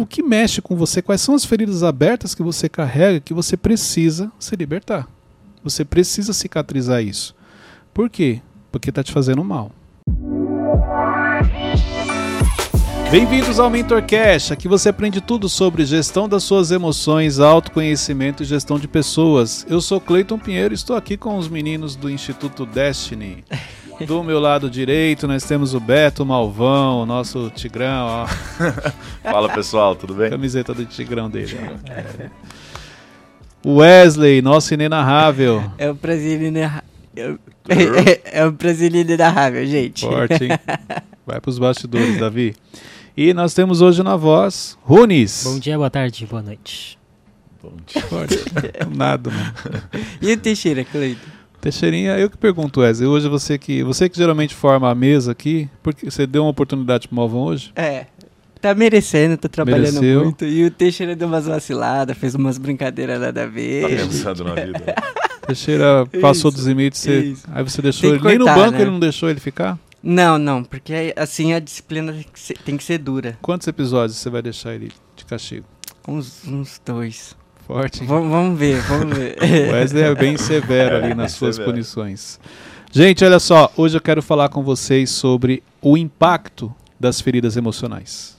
o que mexe com você, quais são as feridas abertas que você carrega que você precisa se libertar. Você precisa cicatrizar isso. Por quê? Porque está te fazendo mal. Bem-vindos ao MentorCast. Aqui você aprende tudo sobre gestão das suas emoções, autoconhecimento e gestão de pessoas. Eu sou Cleiton Pinheiro e estou aqui com os meninos do Instituto Destiny. Do meu lado direito, nós temos o Beto Malvão, o nosso Tigrão. Ó. Fala pessoal, tudo bem? Camiseta do Tigrão dele. É. Wesley, nosso inenarrável. É o brasileiro é, é o brasileiro inenarrável, gente. Forte, hein? Vai para os bastidores, Davi. E nós temos hoje na voz Runes. Bom dia, boa tarde, boa noite. Bom dia. Nada, mano. E o Teixeira, Cleiton? Teixeirinha, eu que pergunto, Wesley. Hoje você que, você que geralmente forma a mesa aqui, porque você deu uma oportunidade pro Malvão hoje? É. Tá merecendo, tá trabalhando Mereceu. muito. E o Teixeira deu umas vaciladas, fez umas brincadeiras nada a ver. Tá pensando na vida. Teixeira passou Isso, dos limites, você, aí você deixou ele. que Nem no cortar, banco né? ele não deixou ele ficar? Não, não, porque assim a disciplina tem que ser, tem que ser dura. Quantos episódios você vai deixar ele de castigo? Uns, uns dois. Forte. Vamos, vamos ver, vamos ver. O Wesley é bem severo ali nas suas Severo. punições. Gente, olha só, hoje eu quero falar com vocês sobre o impacto das feridas emocionais.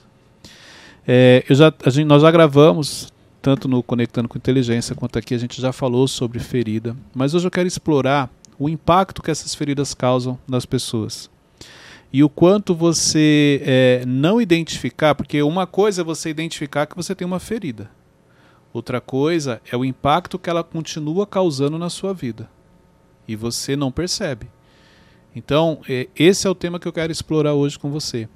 É, eu já, a gente- nós já gravamos, tanto no Conectando com Inteligência quanto aqui, a gente já falou sobre ferida, mas hoje eu quero explorar o impacto que essas feridas causam nas pessoas. E o quanto você é, não identificar, porque uma coisa é você identificar que você tem uma ferida. Outra coisa é o impacto que ela continua causando na sua vida. E você não percebe. Então, é, esse é o tema que eu quero explorar hoje com você.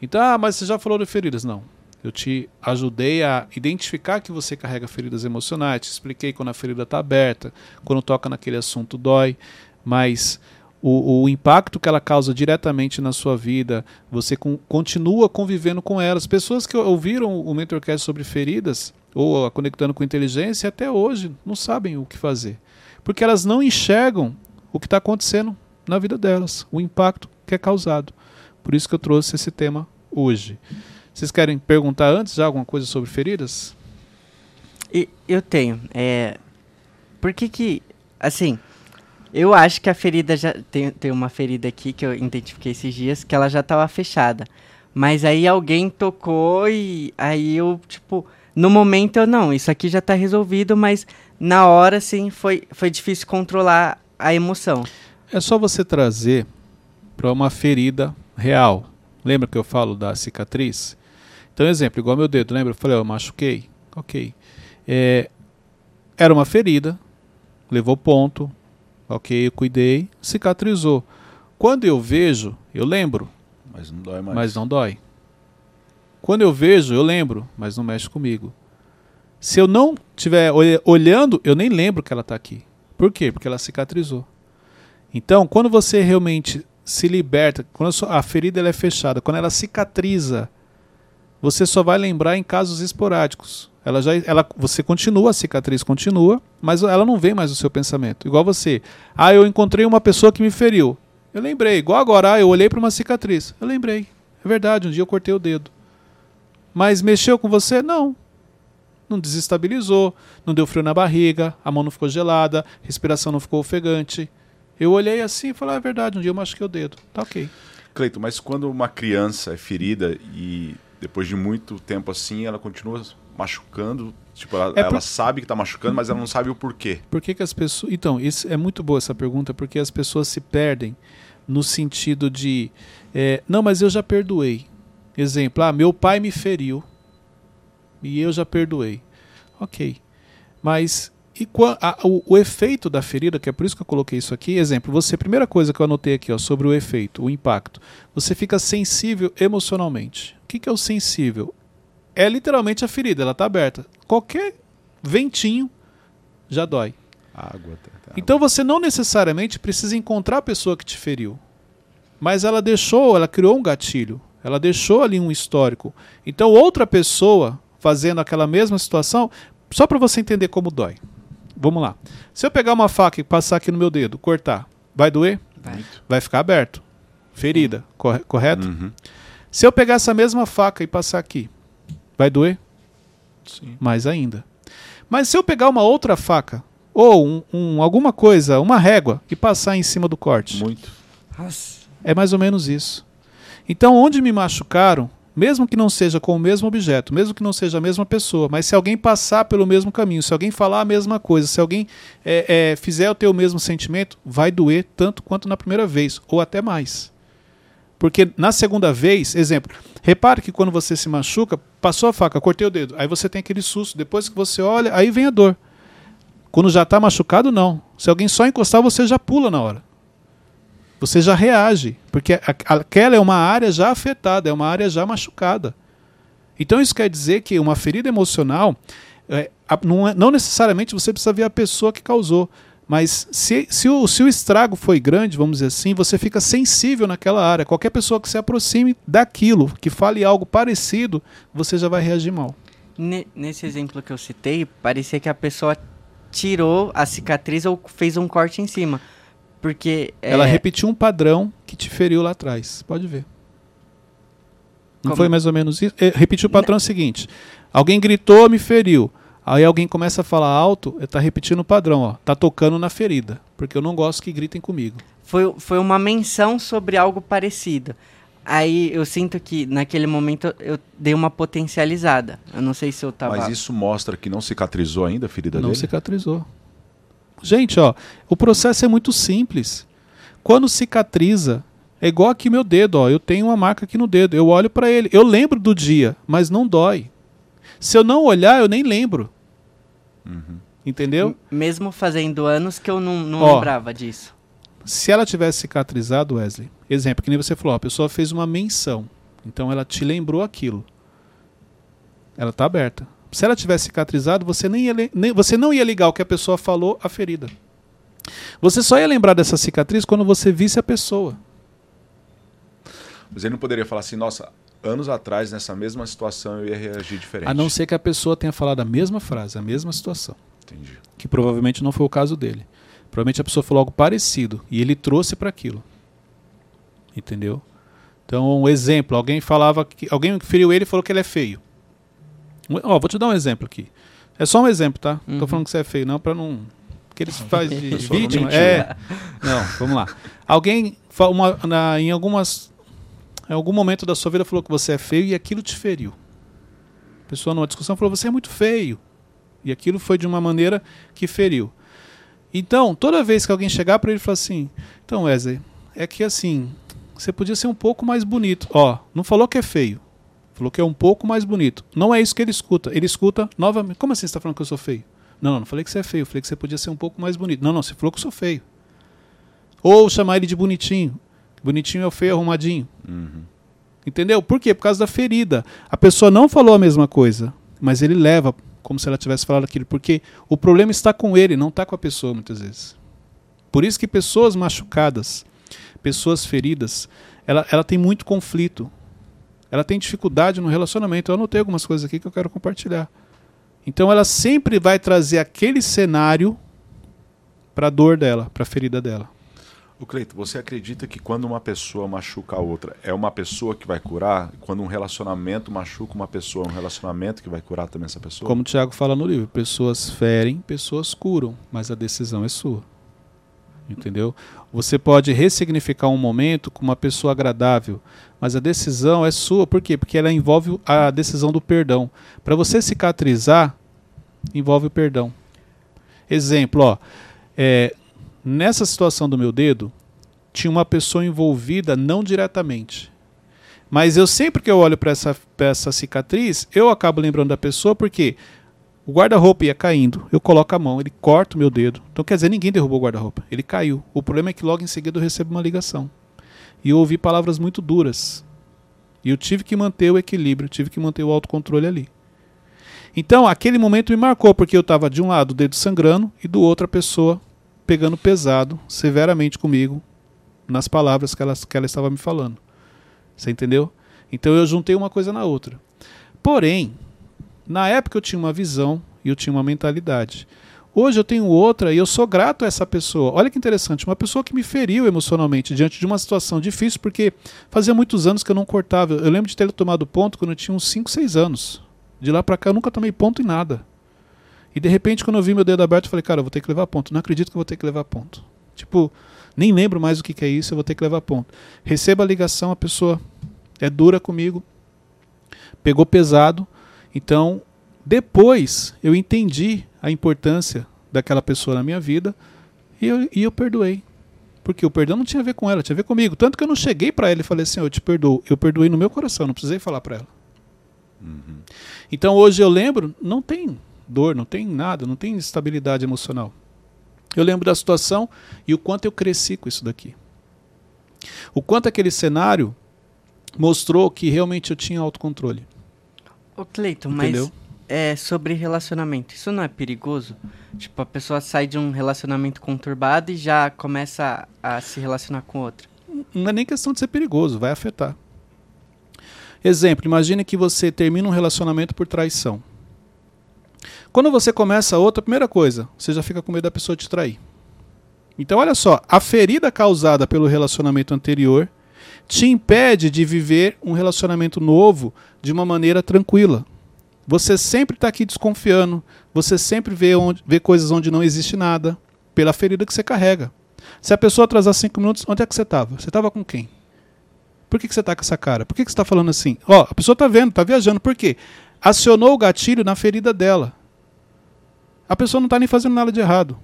Então, ah, mas você já falou de feridas? Não. Eu te ajudei a identificar que você carrega feridas emocionais, te expliquei quando a ferida está aberta, quando toca naquele assunto dói, mas o, o impacto que ela causa diretamente na sua vida, você con- continua convivendo com elas. Pessoas que ouviram o Mentorcast sobre feridas, ou a Conectando com Inteligência, até hoje não sabem o que fazer. Porque elas não enxergam o que está acontecendo na vida delas, o impacto que é causado. Por isso que eu trouxe esse tema hoje. Vocês querem perguntar antes já alguma coisa sobre feridas? Eu tenho. É, por que que, assim, eu acho que a ferida já tem, tem uma ferida aqui que eu identifiquei esses dias que ela já tava fechada. Mas aí alguém tocou e aí eu, tipo, no momento eu não, isso aqui já tá resolvido, mas na hora, assim, foi, foi difícil controlar a emoção. É só você trazer para uma ferida real. Lembra que eu falo da cicatriz? Então, exemplo, igual meu dedo, lembra? Eu falei, eu machuquei. Ok. É, era uma ferida, levou ponto, ok, eu cuidei, cicatrizou. Quando eu vejo, eu lembro, Mas não dói mais. mas não dói. Quando eu vejo, eu lembro, mas não mexe comigo. Se eu não estiver olhando, eu nem lembro que ela está aqui. Por quê? Porque ela cicatrizou. Então, quando você realmente se liberta, quando a ferida ela é fechada, quando ela cicatriza, você só vai lembrar em casos esporádicos. Ela já, ela, você continua, a cicatriz continua, mas ela não vem mais no seu pensamento. Igual você. Ah, eu encontrei uma pessoa que me feriu. Eu lembrei. Igual agora, ah, eu olhei para uma cicatriz. Eu lembrei. É verdade, um dia eu cortei o dedo. Mas mexeu com você? Não. Não desestabilizou, não deu frio na barriga, a mão não ficou gelada, a respiração não ficou ofegante. Eu olhei assim e falei, ah, é verdade, um dia eu machuquei o dedo. Tá ok. Cleito, mas quando uma criança é ferida e depois de muito tempo assim, ela continua machucando, tipo, ela, É ela por- sabe que tá machucando, mas ela não sabe o porquê. Por que, que as pessoas. Então, isso é muito boa essa pergunta, porque as pessoas se perdem no sentido de. é, não, mas eu já perdoei. Exemplo, ah, meu pai me feriu e eu já perdoei. Ok. Mas e a- o, o efeito da ferida, que é por isso que eu coloquei isso aqui, exemplo, você, primeira coisa que eu anotei aqui ó, sobre o efeito, o impacto, você fica sensível emocionalmente. O que, que é o sensível? É literalmente a ferida, ela está aberta. Qualquer ventinho já dói. Água, tá, tá. Então você não necessariamente precisa encontrar a pessoa que te feriu. Mas ela deixou, ela criou um gatilho. Ela deixou ali um histórico. Então outra pessoa fazendo aquela mesma situação, só para você entender como dói. Vamos lá. Se eu pegar uma faca e passar aqui no meu dedo, cortar, vai doer? Vai. Vai ficar aberto. Ferida, corre- correto? Uhum. Se eu pegar essa mesma faca e passar aqui, vai doer? Sim. mais ainda. Mas se eu pegar uma outra faca ou um, um- alguma coisa, uma régua e passar em cima do corte, Muito. É mais ou menos isso. Então, onde me machucaram, mesmo que não seja com o mesmo objeto, mesmo que não seja a mesma pessoa, mas se alguém passar pelo mesmo caminho, se alguém falar a mesma coisa, se alguém é, é, fizer o teu mesmo sentimento, vai doer tanto quanto na primeira vez, ou até mais. Porque na segunda vez, exemplo, repare que quando você se machuca, passou a faca, cortei o dedo, aí você tem aquele susto, depois que você olha, aí vem a dor. Quando já está machucado, não. Se alguém só encostar, você já pula na hora você já reage, porque aquela é uma área já afetada, é uma área já machucada. Então isso quer dizer que uma ferida emocional, é, é- não necessariamente você precisa ver a pessoa que causou, mas se, se, o, se o estrago foi grande, vamos dizer assim, você fica sensível naquela área. Qualquer pessoa que se aproxime daquilo, que fale algo parecido, você já vai reagir mal. Ne- nesse exemplo que eu citei, parecia que a pessoa tirou a cicatriz ou fez um corte em cima. Porque. é, Ela repetiu um padrão que te feriu lá atrás. Pode ver. Não Como? foi mais ou menos isso? É, repetiu o padrão seguinte: alguém gritou, me feriu. Aí alguém começa a falar alto, está repetindo o padrão, ó. Tá tocando na ferida, porque eu não gosto que gritem comigo. foi, foi uma menção sobre algo parecido. Aí eu sinto que naquele momento eu dei uma potencializada. Eu não sei se eu tava. Mas isso mostra que não cicatrizou ainda a ferida não dele? cicatrizou. Gente, ó, o processo é muito simples. Quando cicatriza, é igual aqui meu dedo, ó. Eu tenho uma marca aqui no dedo. Eu olho para ele, eu lembro do dia, mas não dói. Se eu não olhar, eu nem lembro. Uhum. Entendeu? Mesmo fazendo anos que eu não, não Ó. lembrava disso. Se ela tivesse cicatrizado, Wesley, exemplo, que nem você falou, ó, a pessoa fez uma menção. Então ela te lembrou aquilo. Ela está aberta. Se ela tivesse cicatrizado, você, nem ia, nem, você não ia ligar o que a pessoa falou à ferida. Você só ia lembrar dessa cicatriz quando você visse a pessoa. Mas ele não poderia falar assim, nossa, anos atrás, nessa mesma situação, eu ia reagir diferente. A não ser que a pessoa tenha falado a mesma frase, a mesma situação. Entendi. Que provavelmente não foi o caso dele. Provavelmente a pessoa falou algo parecido e ele trouxe para aquilo. Entendeu? Então, um exemplo, alguém falava que alguém feriu ele e falou que ele é feio. Ó, vou te dar um exemplo aqui. É só um exemplo, tá? Não tô Uhum. falando que você é feio, não, para não que eles fazem de não vítima. mentiu. É. Não, vamos lá. Alguém uma, na, em algumas em algum momento da sua vida falou que você é feio e aquilo te feriu. A pessoa numa discussão falou você é muito feio. E aquilo foi de uma maneira que feriu. Então, toda vez que alguém chegar para ele e falar assim: "Então, Wesley, é que assim, você podia ser um pouco mais bonito". Ó, não falou que é feio. Falou que é um pouco mais bonito. Não é isso que ele escuta. Ele escuta novamente. Como assim você está falando que eu sou feio? Não, não, falei que você é feio. Falei que você podia ser um pouco mais bonito. Não, não, você falou que eu sou feio. Ou chamar ele de bonitinho. Bonitinho é o feio arrumadinho. Uhum. Entendeu? Por quê? Por causa da ferida. A pessoa não falou a mesma coisa, mas ele leva como se ela tivesse falado aquilo. Porque o problema está com ele, não está com a pessoa, muitas vezes. Por isso que pessoas machucadas, pessoas feridas, ela, ela tem muito conflito. Ela tem dificuldade no relacionamento. Eu anotei algumas coisas aqui que eu quero compartilhar. Então ela sempre vai trazer aquele cenário para a dor dela, para a ferida dela. O Cleito, você acredita que quando uma pessoa machuca a outra, é uma pessoa que vai curar? Quando um relacionamento machuca uma pessoa, é um relacionamento que vai curar também essa pessoa? Como o Tiago fala no livro, pessoas ferem, pessoas curam, mas a decisão é sua. Entendeu? Você pode ressignificar um momento com uma pessoa agradável, mas a decisão é sua. Por quê? Porque ela envolve a decisão do perdão. Para você cicatrizar, envolve o perdão. Exemplo, ó, é, nessa situação do meu dedo, tinha uma pessoa envolvida não diretamente. Mas eu sempre que eu olho para essa, essa cicatriz, eu acabo lembrando da pessoa porque o guarda-roupa ia caindo, eu coloco a mão, ele corta o meu dedo. Então quer dizer, ninguém derrubou o guarda-roupa, ele caiu. O problema é que logo em seguida eu recebo uma ligação. E eu ouvi palavras muito duras. E eu tive que manter o equilíbrio, tive que manter o autocontrole ali. Então, aquele momento me marcou, porque eu estava de um lado o dedo sangrando e do outro a pessoa pegando pesado, severamente comigo, nas palavras que ela, que ela estava me falando. Você entendeu? Então eu juntei uma coisa na outra. Porém, na época eu tinha uma visão e eu tinha uma mentalidade. Hoje eu tenho outra e eu sou grato a essa pessoa. Olha que interessante, uma pessoa que me feriu emocionalmente diante de uma situação difícil, porque fazia muitos anos que eu não cortava. Eu lembro de ter tomado ponto quando eu tinha uns 5, 6 anos. De lá pra cá eu nunca tomei ponto em nada. E de repente, quando eu vi meu dedo aberto, eu falei, cara, eu vou ter que levar ponto. Não acredito que eu vou ter que levar ponto. Tipo, nem lembro mais o que, que é isso, eu vou ter que levar ponto. Recebo a ligação, a pessoa é dura comigo, pegou pesado. Então, depois eu entendi a importância daquela pessoa na minha vida e eu, e eu perdoei. Porque o perdão não tinha a ver com ela, tinha a ver comigo. Tanto que eu não cheguei para ela e falei assim: Eu te perdoo. Eu perdoei no meu coração, não precisei falar para ela. Uhum. Então hoje eu lembro, não tem dor, não tem nada, não tem estabilidade emocional. Eu lembro da situação e o quanto eu cresci com isso daqui. O quanto aquele cenário mostrou que realmente eu tinha autocontrole. Ô Cleiton, mas é sobre relacionamento, isso não é perigoso? Tipo, a pessoa sai de um relacionamento conturbado e já começa a, a se relacionar com outra. Não é nem questão de ser perigoso, vai afetar. Exemplo, imagine que você termina um relacionamento por traição. Quando você começa outra, primeira coisa, você já fica com medo da pessoa te trair. Então, olha só, a ferida causada pelo relacionamento anterior te impede de viver um relacionamento novo de uma maneira tranquila. Você sempre está aqui desconfiando, você sempre vê, onde, vê coisas onde não existe nada, pela ferida que você carrega. Se a pessoa atrasar cinco minutos, onde é que você estava? Você estava com quem? Por que, que você está com essa cara? Por que, que você está falando assim? Ó, a pessoa está vendo, está viajando. Por quê? Acionou o gatilho na ferida dela. A pessoa não está nem fazendo nada de errado.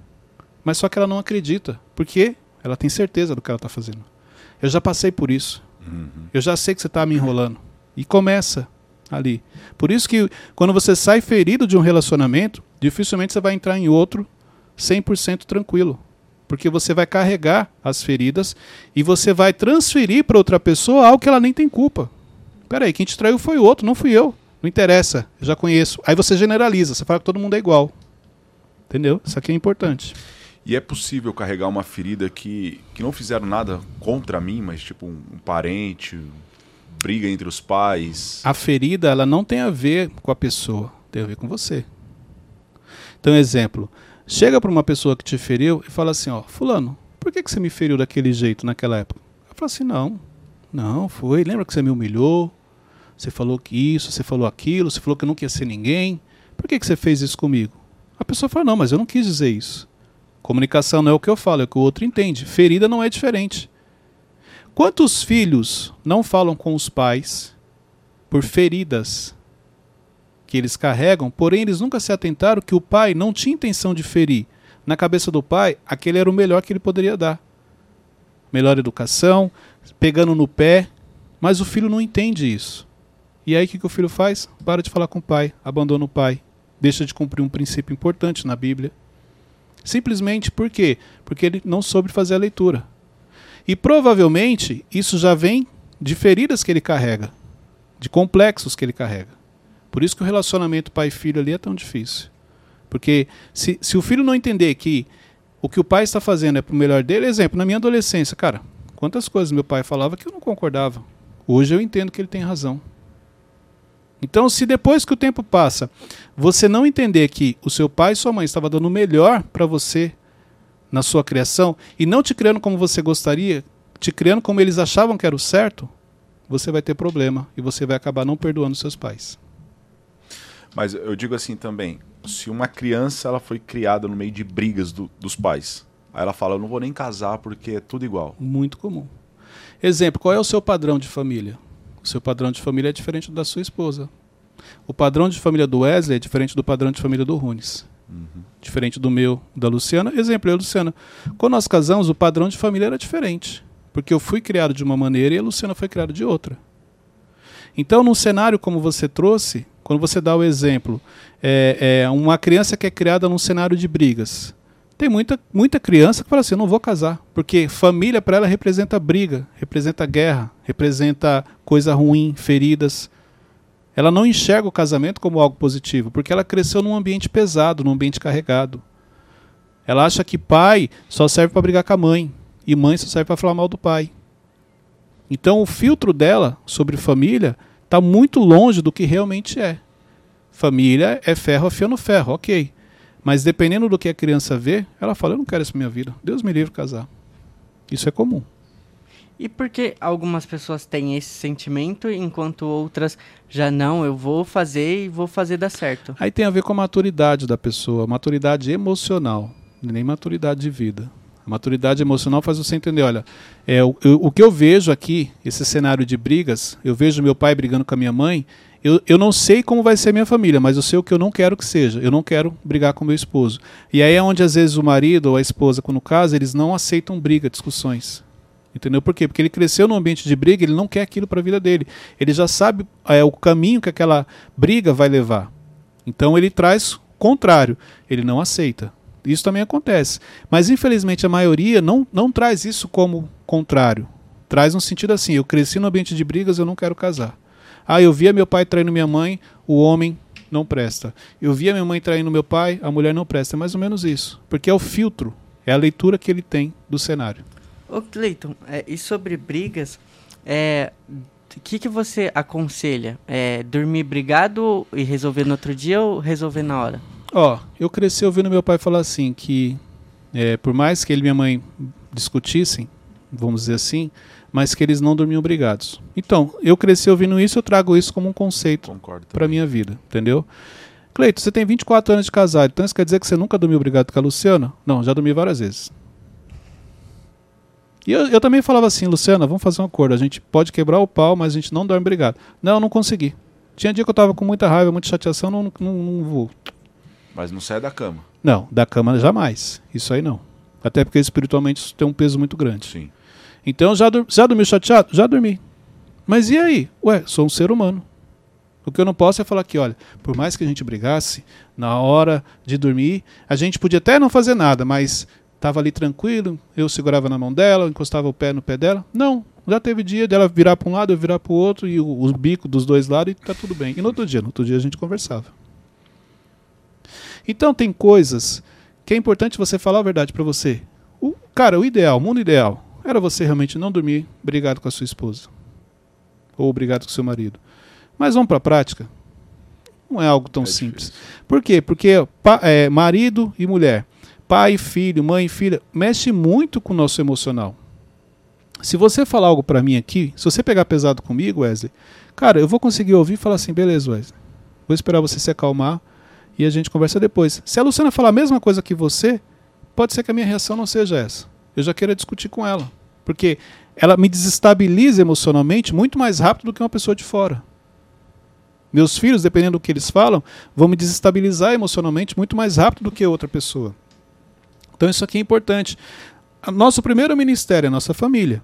Mas só que ela não acredita. Porque ela tem certeza do que ela está fazendo. Eu já passei por isso. Uhum. Eu já sei que você está me enrolando. E começa ali. Por isso que quando você sai ferido de um relacionamento, dificilmente você vai entrar em outro 100% tranquilo porque você vai carregar as feridas e você vai transferir para outra pessoa algo que ela nem tem culpa. Peraí, quem te traiu foi o outro, não fui eu. Não interessa, eu já conheço. Aí você generaliza, você fala que todo mundo é igual. Entendeu? Isso aqui é importante. E é possível carregar uma ferida que, que não fizeram nada contra mim, mas tipo um, um parente, briga entre os pais. A ferida, ela não tem a ver com a pessoa, tem a ver com você. Então, exemplo, chega para uma pessoa que te feriu e fala assim, ó, fulano, por que, que você me feriu daquele jeito naquela época? Eu falo assim, não, não, foi, lembra que você me humilhou? Você falou que isso, você falou aquilo, você falou que eu não queria ser ninguém. Por que, que você fez isso comigo? A pessoa fala, não, mas eu não quis dizer isso. Comunicação não é o que eu falo, é o que o outro entende. Ferida não é diferente. Quantos filhos não falam com os pais por feridas que eles carregam, porém eles nunca se atentaram que o pai não tinha intenção de ferir. Na cabeça do pai, aquele era o melhor que ele poderia dar. Melhor educação, pegando no pé, mas o filho não entende isso. E aí o que, que o filho faz? Para de falar com o pai, abandona o pai, deixa de cumprir um princípio importante na Bíblia. Simplesmente por quê? Porque ele não soube fazer a leitura. E provavelmente isso já vem de feridas que ele carrega, de complexos que ele carrega. Por isso que o relacionamento pai-filho ali é tão difícil. Porque se, se o filho não entender que o que o pai está fazendo é para o melhor dele, exemplo, na minha adolescência, cara, quantas coisas meu pai falava que eu não concordava. Hoje eu entendo que ele tem razão. Então, se depois que o tempo passa, você não entender que o seu pai e sua mãe estavam dando o melhor para você na sua criação e não te criando como você gostaria, te criando como eles achavam que era o certo, você vai ter problema e você vai acabar não perdoando seus pais. Mas eu digo assim também, se uma criança ela foi criada no meio de brigas do, dos pais, aí ela fala, eu não vou nem casar porque é tudo igual. Muito comum. Exemplo, qual é o seu padrão de família? O seu padrão de família é diferente da sua esposa. O padrão de família do Wesley é diferente do padrão de família do Runes. Uhum. Diferente do meu, da Luciana. Exemplo, eu, Luciana. Quando nós casamos, o padrão de família era diferente. Porque eu fui criado de uma maneira e a Luciana foi criada de outra. Então, num cenário como você trouxe, quando você dá o exemplo, é, é uma criança que é criada num cenário de brigas. Tem muita, muita criança que fala assim: eu não vou casar, porque família para ela representa briga, representa guerra, representa coisa ruim, feridas. Ela não enxerga o casamento como algo positivo, porque ela cresceu num ambiente pesado, num ambiente carregado. Ela acha que pai só serve para brigar com a mãe e mãe só serve para falar mal do pai. Então o filtro dela sobre família está muito longe do que realmente é. Família é ferro afiando ferro, ok. Mas dependendo do que a criança vê, ela fala: Eu não quero isso pra minha vida. Deus me livre casar. Isso é comum. E por que algumas pessoas têm esse sentimento, enquanto outras já não, eu vou fazer e vou fazer dar certo? Aí tem a ver com a maturidade da pessoa, maturidade emocional, nem maturidade de vida. A maturidade emocional faz você entender, olha, é, o, o que eu vejo aqui, esse cenário de brigas, eu vejo meu pai brigando com a minha mãe, eu, eu não sei como vai ser minha família, mas eu sei o que eu não quero que seja. Eu não quero brigar com meu esposo. E aí é onde às vezes o marido ou a esposa, quando casa, eles não aceitam briga, discussões. Entendeu? Por quê? Porque ele cresceu num ambiente de briga, ele não quer aquilo para a vida dele. Ele já sabe é, o caminho que aquela briga vai levar. Então ele traz o contrário, ele não aceita. Isso também acontece. Mas infelizmente a maioria não, não traz isso como contrário. Traz um sentido assim: eu cresci no ambiente de brigas, eu não quero casar. Ah, eu via meu pai traindo minha mãe, o homem não presta. Eu via minha mãe traindo meu pai, a mulher não presta. É mais ou menos isso. Porque é o filtro, é a leitura que ele tem do cenário. Ô Cleiton, é, e sobre brigas, é, o que, que você aconselha? É, dormir brigado e resolver no outro dia ou resolver na hora? Ó, eu cresci ouvindo meu pai falar assim, que é, por mais que ele e minha mãe discutissem, vamos dizer assim, mas que eles não dormiam brigados. Então, eu cresci ouvindo isso, eu trago isso como um conceito para minha vida, entendeu? Cleito, você tem 24 anos de casado, então isso quer dizer que você nunca dormiu brigado com a Luciana? Não, já dormi várias vezes. E eu, eu também falava assim, Luciana, vamos fazer um acordo, a gente pode quebrar o pau, mas a gente não dorme brigado. Não, não consegui. Tinha dia que eu tava com muita raiva, muita chateação, não, não, não vou. Mas não sai da cama. Não, da cama jamais. Isso aí não. Até porque espiritualmente isso tem um peso muito grande. Sim. Então, já, já dormiu chateado? Já dormi. Mas e aí? Ué, sou um ser humano. O que eu não posso é falar que, olha, por mais que a gente brigasse, na hora de dormir, a gente podia até não fazer nada, mas estava ali tranquilo, eu segurava na mão dela, encostava o pé no pé dela. Não, já teve dia dela virar para um lado, eu virar para o outro, e o, o, bico dos dois lados, e tá tudo bem. E no outro dia, no outro dia a gente conversava. Então tem coisas que é importante você falar a verdade para você. O, cara, o ideal, o mundo ideal, era você realmente não dormir brigado com a sua esposa. Ou brigado com o seu marido. Mas vamos para a prática. Não é algo tão é simples. Difícil. Por quê? Porque é, marido e mulher, pai e filho, mãe e filha, mexe muito com o nosso emocional. Se você falar algo para mim aqui, se você pegar pesado comigo, Wesley, cara, eu vou conseguir ouvir e falar assim, beleza, Wesley. Vou esperar você se acalmar e a gente conversa depois. Se a Luciana falar a mesma coisa que você, pode ser que a minha reação não seja essa eu já queira discutir com ela. Porque ela me desestabiliza emocionalmente muito mais rápido do que uma pessoa de fora. Meus filhos, dependendo do que eles falam, vão me desestabilizar emocionalmente muito mais rápido do que outra pessoa. Então isso aqui é importante. Nosso primeiro ministério é a nossa família.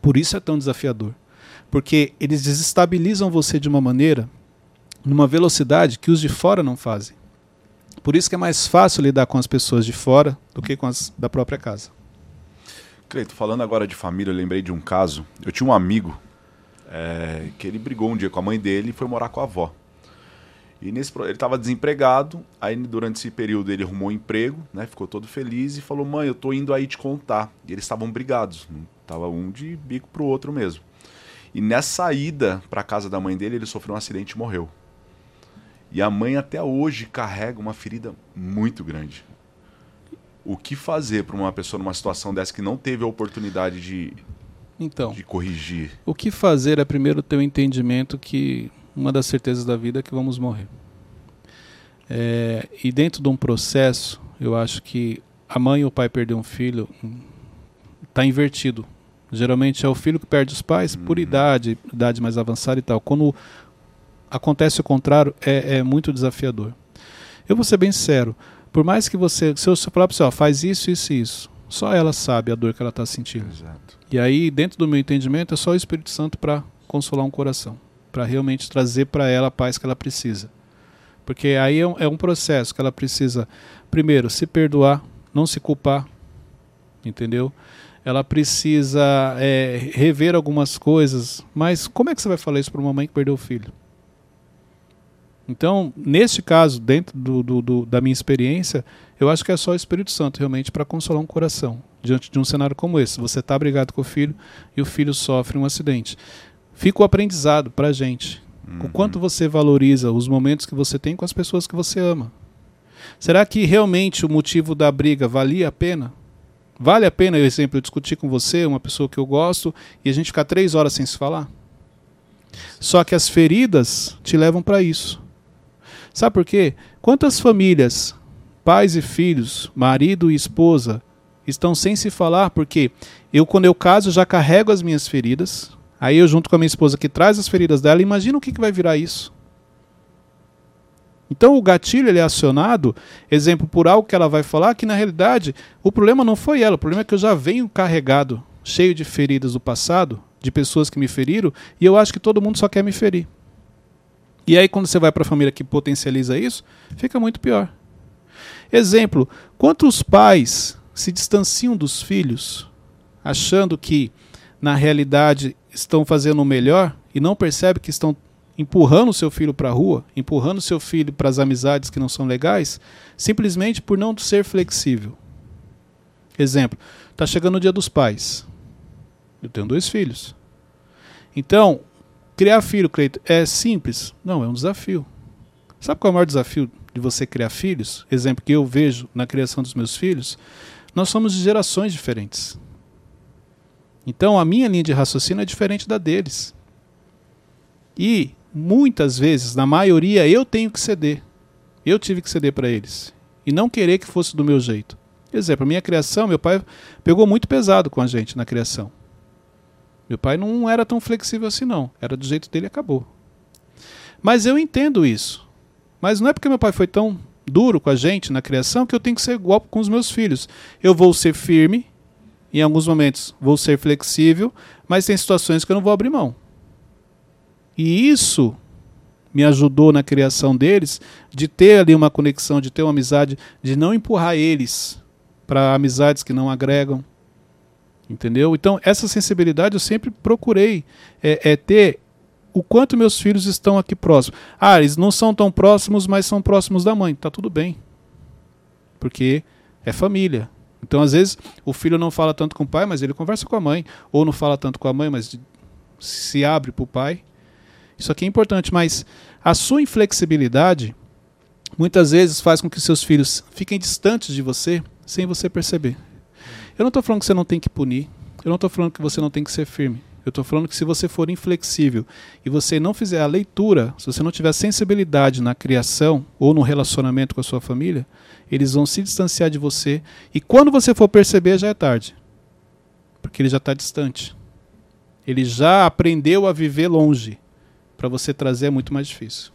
Por isso é tão desafiador. Porque eles desestabilizam você de uma maneira, numa velocidade que os de fora não fazem. Por isso que é mais fácil lidar com as pessoas de fora do que com as da própria casa. Cleito, falando agora de família, eu lembrei de um caso. Eu tinha um amigo é, que ele brigou um dia com a mãe dele e foi morar com a avó. E nesse ele estava desempregado, aí durante esse período ele arrumou um emprego, né, ficou todo feliz e falou: "Mãe, eu tô indo aí te contar". E eles estavam brigados, tava um de bico pro outro mesmo. E nessa ida para casa da mãe dele, ele sofreu um acidente e morreu. E a mãe até hoje carrega uma ferida muito grande o que fazer para uma pessoa numa situação dessa que não teve a oportunidade de, então, de corrigir? O que fazer é primeiro ter o um entendimento que uma das certezas da vida é que vamos morrer. É, e dentro de um processo, eu acho que a mãe ou o pai perder um filho está invertido. Geralmente é o filho que perde os pais uhum. por idade, idade mais avançada e tal. Quando acontece o contrário, é, é muito desafiador. Eu vou ser bem sincero. Por mais que você. Se eu falar para você, ó, faz isso, isso e isso. Só ela sabe a dor que ela está sentindo. Exato. E aí, dentro do meu entendimento, é só o Espírito Santo para consolar um coração. Para realmente trazer para ela a paz que ela precisa. Porque aí é um, é um processo que ela precisa, primeiro, se perdoar, não se culpar. Entendeu? ela precisa é, rever algumas coisas. Mas como é que você vai falar isso para uma mãe que perdeu o filho? Então, neste caso, dentro do, do, do, da minha experiência, eu acho que é só o Espírito Santo realmente para consolar um coração diante de um cenário como esse. Você está brigado com o filho e o filho sofre um acidente. Fica o aprendizado para a gente. Uhum. O quanto você valoriza os momentos que você tem com as pessoas que você ama. Será que realmente o motivo da briga valia a pena? Vale a pena, por exemplo, eu discutir com você, uma pessoa que eu gosto, e a gente ficar três horas sem se falar? Só que as feridas te levam para isso. Sabe por quê? Quantas famílias, pais e filhos, marido e esposa, estão sem se falar porque eu, quando eu caso, já carrego as minhas feridas, aí eu, junto com a minha esposa, que traz as feridas dela, imagina o que, que vai virar isso. Então o gatilho ele é acionado, exemplo, por algo que ela vai falar, que na realidade o problema não foi ela, o problema é que eu já venho carregado, cheio de feridas do passado, de pessoas que me feriram, e eu acho que todo mundo só quer me ferir. E aí quando você vai para a família que potencializa isso, fica muito pior. Exemplo, quantos pais se distanciam dos filhos, achando que na realidade estão fazendo o melhor e não percebem que estão empurrando seu filho para a rua, empurrando seu filho para as amizades que não são legais, simplesmente por não ser flexível. Exemplo, está chegando o dia dos pais. Eu tenho dois filhos. Então, criar filho, Cleito, é simples? Não, é um desafio. Sabe qual é o maior desafio de você criar filhos? Exemplo que eu vejo na criação dos meus filhos. Nós somos de gerações diferentes. Então, a minha linha de raciocínio é diferente da deles. E muitas vezes, na maioria, eu tenho que ceder. Eu tive que ceder para eles. E não querer que fosse do meu jeito. Exemplo, a minha criação, meu pai pegou muito pesado com a gente na criação. Meu pai não era tão flexível assim, não. Era do jeito dele e acabou. Mas eu entendo isso. Mas não é porque meu pai foi tão duro com a gente na criação que eu tenho que ser igual com os meus filhos. Eu vou ser firme, em alguns momentos vou ser flexível, mas tem situações que eu não vou abrir mão. E isso me ajudou na criação deles, de ter ali uma conexão, de ter uma amizade, de não empurrar eles para amizades que não agregam. Entendeu? Então, essa sensibilidade eu sempre procurei é, é, ter o quanto meus filhos estão aqui próximos. Ah, eles não são tão próximos, mas são próximos da mãe. Tá tudo bem. Porque é família. Então, às vezes, o filho não fala tanto com o pai, mas ele conversa com a mãe. Ou não fala tanto com a mãe, mas se abre para o pai. Isso aqui é importante, mas a sua inflexibilidade muitas vezes faz com que seus filhos fiquem distantes de você sem você perceber. Eu não estou falando que você não tem que punir, eu não estou falando que você não tem que ser firme. Eu estou falando que se você for inflexível e você não fizer a leitura, se você não tiver sensibilidade na criação ou no relacionamento com a sua família, eles vão se distanciar de você e quando você for perceber já é tarde, porque ele já está distante. Ele já aprendeu a viver longe para você trazer é muito mais difícil.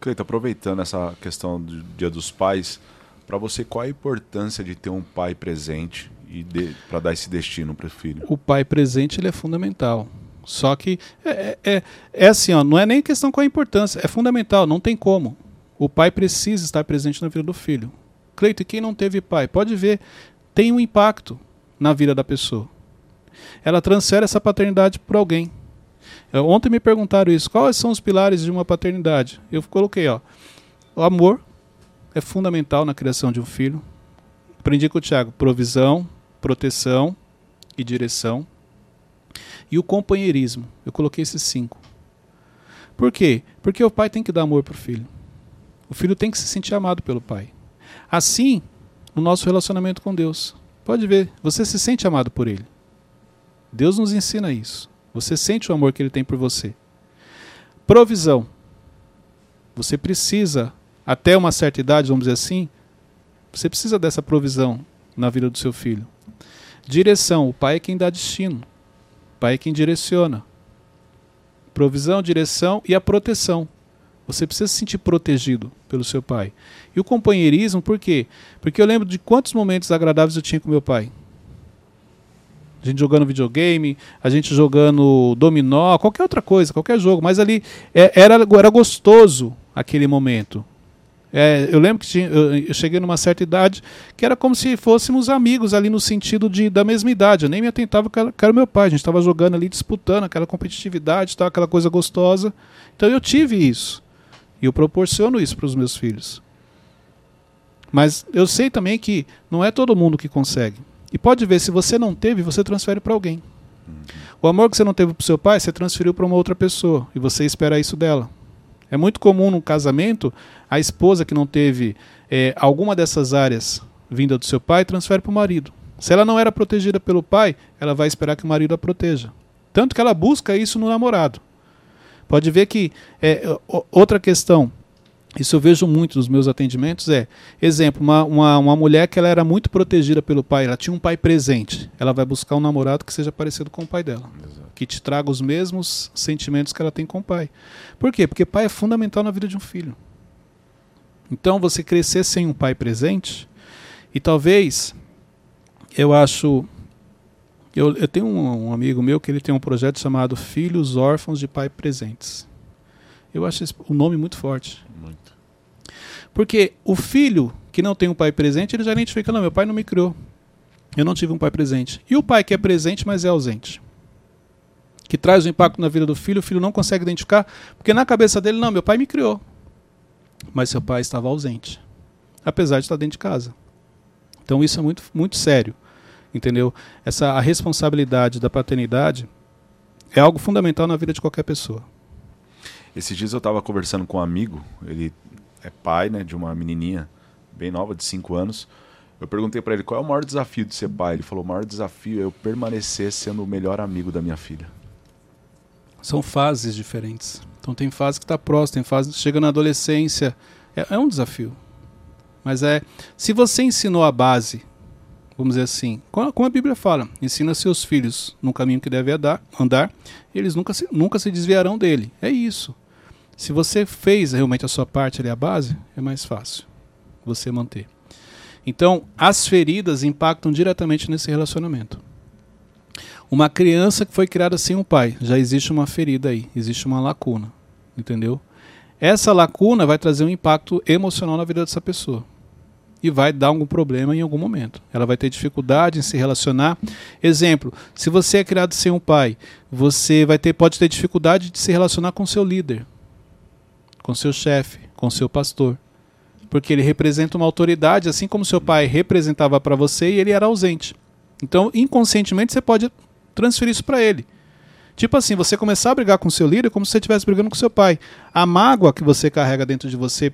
Cleito, aproveitando essa questão do Dia dos Pais, para você qual a importância de ter um pai presente e para dar esse destino para o filho? O pai presente ele é fundamental. Só que é, é, é, é assim, ó, não é nem questão qual a importância, é fundamental, não tem como. O pai precisa estar presente na vida do filho. Cleito, e quem não teve pai? Pode ver, tem um impacto na vida da pessoa. Ela transfere essa paternidade para alguém. Ontem me perguntaram isso, quais são os pilares de uma paternidade? Eu coloquei, ó, o amor é fundamental na criação de um filho. Aprendi com o Tiago, provisão, proteção e direção. E o companheirismo. Eu coloquei esses cinco. Por quê? Porque o pai tem que dar amor para o filho. O filho tem que se sentir amado pelo pai. Assim, no nosso relacionamento com Deus. Pode ver, você se sente amado por ele. Deus nos ensina isso. Você sente o amor que ele tem por você. Provisão. Você precisa, até uma certa idade, vamos dizer assim, você precisa dessa provisão na vida do seu filho. Direção. O pai é quem dá destino. O pai é quem direciona. Provisão, direção e a proteção. Você precisa se sentir protegido pelo seu pai. E o companheirismo, por quê? Porque eu lembro de quantos momentos agradáveis eu tinha com meu pai. A gente jogando videogame, a gente jogando dominó, qualquer outra coisa, qualquer jogo. Mas ali é, era, era gostoso aquele momento. É, eu lembro que tinha, eu, cheguei numa certa idade que era como se fôssemos amigos ali no sentido de da mesma idade. Eu nem me atentava que era, que era meu pai. A gente estava jogando ali, disputando aquela competitividade, tal, aquela coisa gostosa. Então eu tive isso. E eu proporciono isso para os meus filhos. Mas eu sei também que não é todo mundo que consegue. E pode ver, se você não teve, você transfere para alguém. Uhum. O amor que você não teve para o seu pai, você transferiu para uma outra pessoa. E você espera isso dela. É muito comum no casamento a esposa que não teve é, alguma dessas áreas vinda do seu pai transfere para o marido. Se ela não era protegida pelo pai, ela vai esperar que o marido a proteja. Tanto que ela busca isso no namorado. Pode ver que é, outra questão, isso eu vejo muito nos meus atendimentos, é, exemplo, uma, uma, uma mulher que ela era muito protegida pelo pai, ela tinha um pai presente, ela vai buscar um namorado que seja parecido com o pai dela. Exato. Que te traga os mesmos sentimentos que ela tem com o pai. Por quê? Porque pai é fundamental na vida de um filho. Então, você crescer sem um pai presente, e talvez, eu acho. Eu, eu tenho um, um, amigo meu que ele tem um projeto chamado Filhos Órfãos de Pai Presentes. Eu acho esse, o nome muito forte. Muito. Porque o filho que não tem um pai presente, ele já identifica: não, meu pai não me criou. Eu não tive um pai presente. E o pai que é presente, mas é ausente? Que traz o impacto na vida do filho, o filho não consegue identificar, porque na cabeça dele, não, meu pai me criou mas seu pai estava ausente, apesar de estar dentro de casa. Então isso é muito, muito sério, entendeu? Essa a responsabilidade da paternidade é algo fundamental na vida de qualquer pessoa. Esses dias eu estava conversando com um amigo, ele é pai, né, de uma menininha bem nova, de 5 anos. Eu perguntei para ele qual é o maior desafio de ser pai. Ele falou: o maior desafio é eu permanecer sendo o melhor amigo da minha filha. São fases diferentes. Então tem fase que está próxima, tem fase que chega na adolescência. É, é, um desafio. Mas é. Se você ensinou a base, vamos dizer assim, como a Bíblia fala, ensina seus filhos no caminho que deve andar eles nunca se, nunca se desviarão dele. É isso. Se você fez realmente a sua parte ali, a base, é mais fácil você manter. Então, as feridas impactam diretamente nesse relacionamento. Uma criança que foi criada sem um pai, já existe uma ferida aí, existe uma lacuna entendeu? Essa lacuna vai trazer um impacto emocional na vida dessa pessoa e vai dar algum problema em algum momento. Ela vai ter dificuldade em se relacionar. Exemplo: se você é criado sem um pai, você vai ter pode ter dificuldade de se relacionar com seu líder, com seu chefe, com seu pastor, porque ele representa uma autoridade, assim como seu pai representava para você e ele era ausente. Então, inconscientemente você pode transferir isso para ele. Tipo assim, você começar a brigar com seu líder como se você estivesse brigando com seu pai. A mágoa que você carrega dentro de você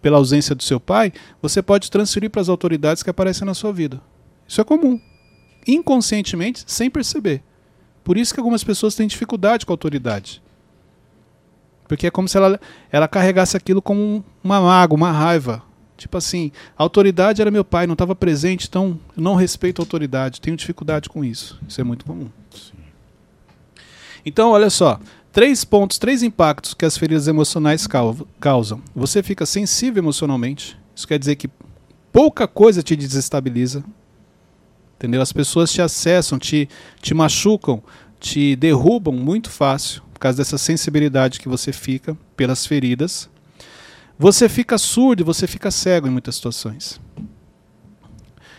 pela ausência do seu pai, você pode transferir para as autoridades que aparecem na sua vida. Isso é comum. Inconscientemente, sem perceber. Por isso que algumas pessoas têm dificuldade com a autoridade. Porque é como se ela, ela carregasse aquilo como uma mágoa, uma raiva. Tipo assim, a autoridade era meu pai, não estava presente, então eu não respeito a autoridade, tenho dificuldade com isso. Isso é muito comum. Sim. Então, olha só, três pontos, três impactos que as feridas emocionais causam. Você fica sensível emocionalmente. Isso quer dizer que pouca coisa te desestabiliza. Entendeu? As pessoas te acessam, te, te machucam, te derrubam muito fácil causa dessa sensibilidade que você fica pelas feridas. Você fica surdo, você fica cego em muitas situações.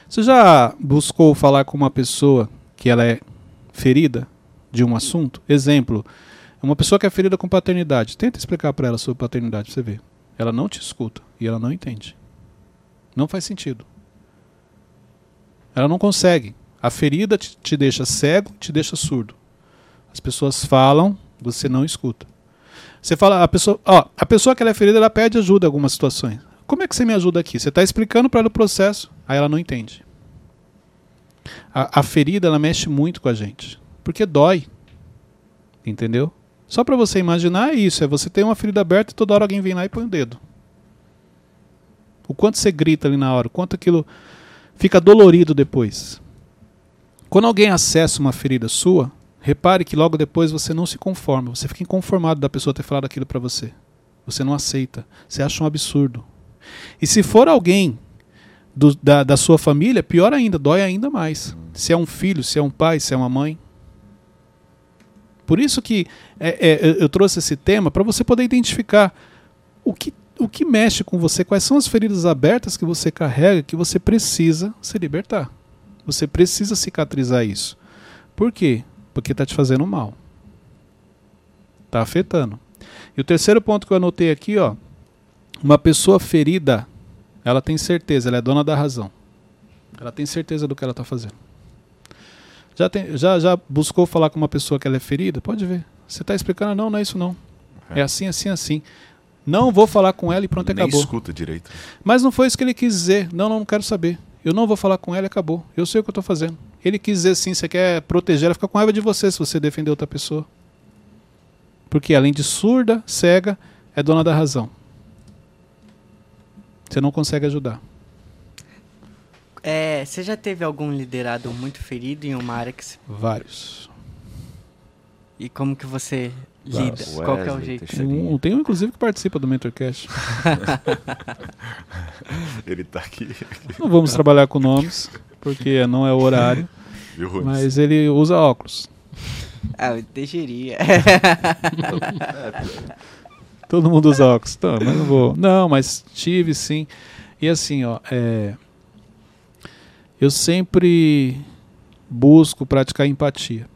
Você já buscou falar com uma pessoa que ela é ferida? de um assunto. Exemplo, uma pessoa que é ferida com paternidade. Tenta explicar para ela sobre paternidade, pra você ver. Ela não te escuta e ela não entende. Não faz sentido. Ela não consegue. A ferida te, te deixa cego, te deixa surdo. As pessoas falam, você não escuta. Você fala, a pessoa, ó, a pessoa que ela é ferida, ela pede ajuda em algumas situações. Como é que você me ajuda aqui? Você está explicando para ela o processo, aí ela não entende. A, a ferida, ela mexe muito com a gente. Porque dói. Entendeu? Só para você imaginar é isso, é você ter uma ferida aberta e toda hora alguém vem lá e põe o dedo. O quanto você grita ali na hora, o quanto aquilo fica dolorido depois. Quando alguém acessa uma ferida sua, repare que logo depois você não se conforma, você fica inconformado da pessoa ter falado aquilo para você. Você não aceita, você acha um absurdo. E se for alguém do, da, da sua família, pior ainda, dói ainda mais. Se é um filho, se é um pai, se é uma mãe. Por isso que é, é, eu trouxe esse tema para você poder identificar o que, o que mexe com você, quais são as feridas abertas que você carrega que você precisa se libertar. Você precisa cicatrizar isso. Por quê? Porque está te fazendo mal. Está afetando. E o terceiro ponto que eu anotei aqui, ó, uma pessoa ferida, ela tem certeza, ela é dona da razão. Ela tem certeza do que ela está fazendo. Já, tem, já, já buscou falar com uma pessoa que ela é ferida? Pode ver. Você está explicando, não, não é isso não. É. é assim, assim, assim. Não vou falar com ela e pronto, Nem acabou. escuta direito. Mas não foi isso que ele quis dizer. Não, não, não quero saber. Eu não vou falar com ela e acabou. Eu sei o que eu estou fazendo. Ele quis dizer assim, você quer proteger ela, fica com raiva de você se você defender outra pessoa. Porque além de surda, cega, é dona da razão. Você não consegue ajudar. É, você já teve algum liderado muito ferido em uma área que. Vários. E como que você lida? Wesley, Qual que é o jeito? Um, tem um, inclusive, que participa do Mentorcast. Ele tá aqui, Não vamos trabalhar com nomes, porque não é o horário. viu? Mas ele usa óculos. Ah, eu deixaria. Todo mundo usa óculos. Tá, mas não vou. Não, mas tive sim. E assim, ó, é, eu sempre busco praticar empatia.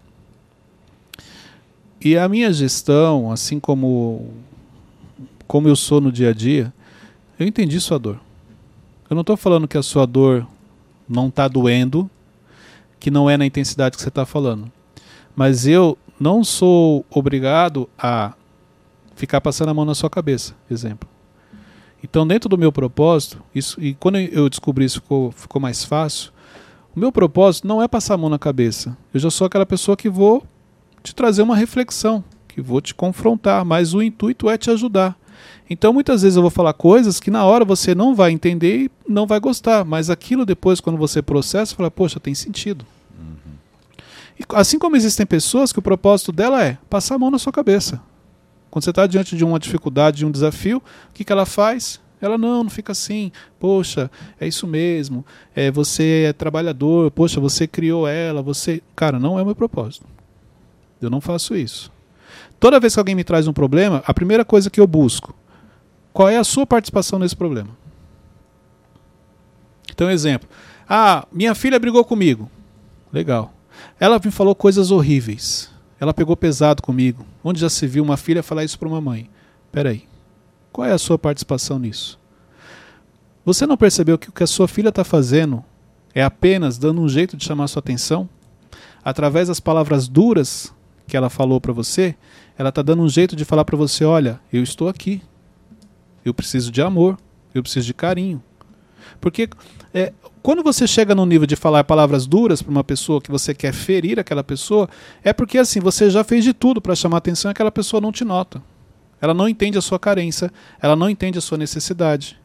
E a minha gestão, assim como como eu sou no dia a dia, eu entendi sua dor. Eu não estou falando que a sua dor não está doendo, que não é na intensidade que você está falando. Mas eu não sou obrigado a ficar passando a mão na sua cabeça, exemplo. Então, dentro do meu propósito, isso, e quando eu descobri isso ficou, ficou mais fácil, o meu propósito não é passar a mão na cabeça. Eu já sou aquela pessoa que vou te trazer uma reflexão, que vou te confrontar, mas o intuito é te ajudar. Então, muitas vezes eu vou falar coisas que na hora você não vai entender e não vai gostar, mas aquilo depois, quando você processa, fala, poxa, tem sentido. E assim como existem pessoas que o propósito dela é passar a mão na sua cabeça. Quando você está diante de uma dificuldade, de um desafio, o que, que ela faz? Ela não, não fica assim. Poxa, é isso mesmo. É, você é trabalhador. Poxa, você criou ela. Você, cara, não é o meu propósito. Eu não faço isso. Toda vez que alguém me traz um problema, a primeira coisa que eu busco, qual é a sua participação nesse problema? Então, exemplo. Ah, minha filha brigou comigo. Legal. Ela me falou coisas horríveis. Ela pegou pesado comigo. Onde já se viu uma filha falar isso para uma mãe? Peraí. Qual é a sua participação nisso? Você não percebeu que o que a sua filha está fazendo é apenas dando um jeito de chamar sua atenção? Através das palavras duras que ela falou para você, ela está dando um jeito de falar para você: olha, eu estou aqui. Eu preciso de amor. Eu preciso de carinho. Porque é, quando você chega no nível de falar palavras duras para uma pessoa que você quer ferir aquela pessoa, é porque assim você já fez de tudo para chamar atenção e aquela pessoa não te nota. Ela não entende a sua carência, ela não entende a sua necessidade.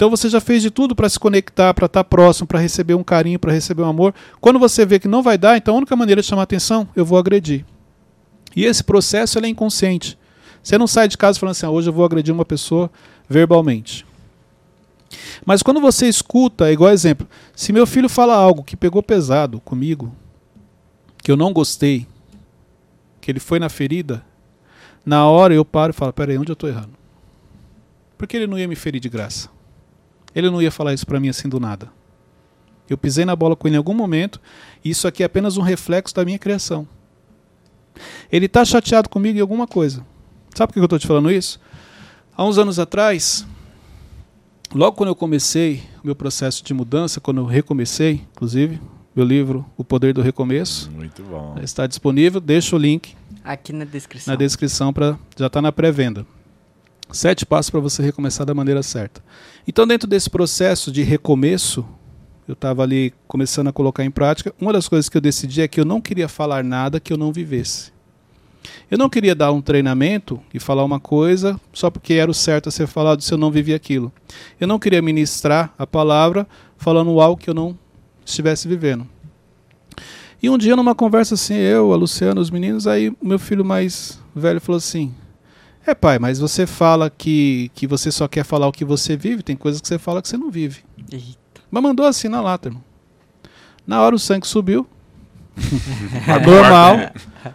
Então você já fez de tudo para se conectar, para estar próximo, para receber um carinho, para receber um amor. Quando você vê que não vai dar, então a única maneira de chamar atenção, eu vou agredir. E esse processo é inconsciente. Você não sai de casa falando assim, ah, hoje eu vou agredir uma pessoa verbalmente. Mas quando você escuta, é igual exemplo, se meu filho fala algo que pegou pesado comigo, que eu não gostei, que ele foi na ferida, na hora eu paro e falo, peraí, onde eu estou errando? Porque ele não ia me ferir de graça. Ele não ia falar isso para mim assim do nada. Eu pisei na bola com ele em algum momento, e isso aqui é apenas um reflexo da minha criação. Ele está chateado comigo em alguma coisa. Sabe por que eu estou te falando isso? Há uns anos atrás, logo quando eu comecei o meu processo de mudança, quando eu recomecei, inclusive, meu livro O Poder do Recomeço, Muito bom. está disponível. Deixa o link Aqui na descrição. na descrição para já está na pré-venda. Sete passos para você recomeçar da maneira certa. Então, dentro desse processo de recomeço, eu estava ali começando a colocar em prática. Uma das coisas que eu decidi é que eu não queria falar nada que eu não vivesse. Eu não queria dar um treinamento e falar uma coisa só porque era o certo a ser falado se eu não vivia aquilo. Eu não queria ministrar a palavra falando algo que eu não estivesse vivendo. E um dia, numa conversa assim, eu, a Luciana, os meninos, aí meu filho mais velho falou assim: É, pai, mas você fala que, que você só quer falar o que você vive, tem coisas que você fala que você não vive. Eita. Mas mandou assim na lata, irmão. Na hora o sangue subiu. Normal.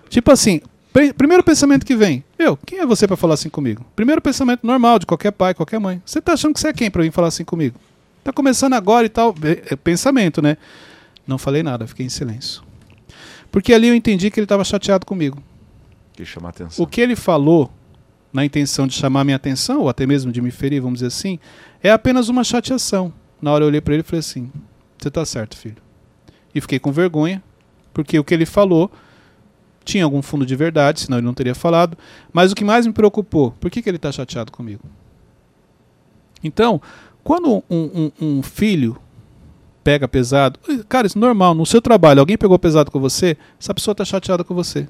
tipo assim, pri- primeiro pensamento que vem: Eu, quem é você para falar assim comigo? Primeiro pensamento normal de qualquer pai, qualquer mãe. Você tá achando que você é quem para vir falar assim comigo? Tá começando agora e tal. É, pensamento, né? Não falei nada, fiquei em silêncio. Porque ali eu entendi que ele estava chateado comigo. Que chama atenção. O que ele falou, na intenção de chamar minha atenção, ou até mesmo de me ferir, vamos dizer assim, é apenas uma chateação. Na hora eu olhei para ele e falei assim: Você tá certo, filho. E fiquei com vergonha, porque o que ele falou tinha algum fundo de verdade, senão ele não teria falado. Mas o que mais me preocupou, por que, que ele está chateado comigo? Então, quando um, um- um filho pega pesado. Cara, isso é normal. No seu trabalho, alguém pegou pesado com você, essa pessoa está chateada com você.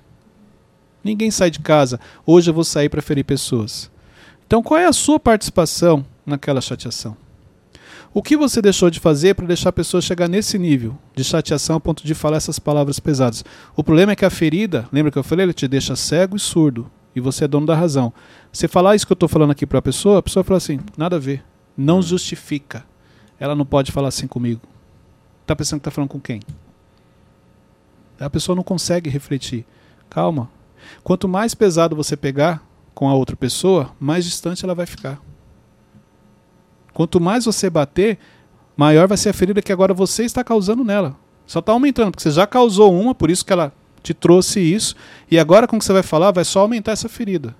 Ninguém sai de casa. Hoje eu vou sair para ferir pessoas. Então, qual é a sua participação naquela chateação? O que você deixou de fazer para deixar a pessoa chegar nesse nível de chateação a ponto de falar essas palavras pesadas? O problema é que a ferida, lembra que eu falei, ele te deixa cego e surdo. E você é dono da razão. Você falar isso que eu estou falando aqui para a pessoa, a pessoa fala assim: nada a ver. Não justifica. Ela não pode falar assim comigo. Está pensando que está falando com quem? A pessoa não consegue refletir. Calma. Quanto mais pesado você pegar com a outra pessoa, mais distante ela vai ficar. Quanto mais você bater, maior vai ser a ferida que agora você está causando nela. Só está aumentando, porque você já causou uma, por isso que ela te trouxe isso, e agora com o que você vai falar, vai só aumentar essa ferida.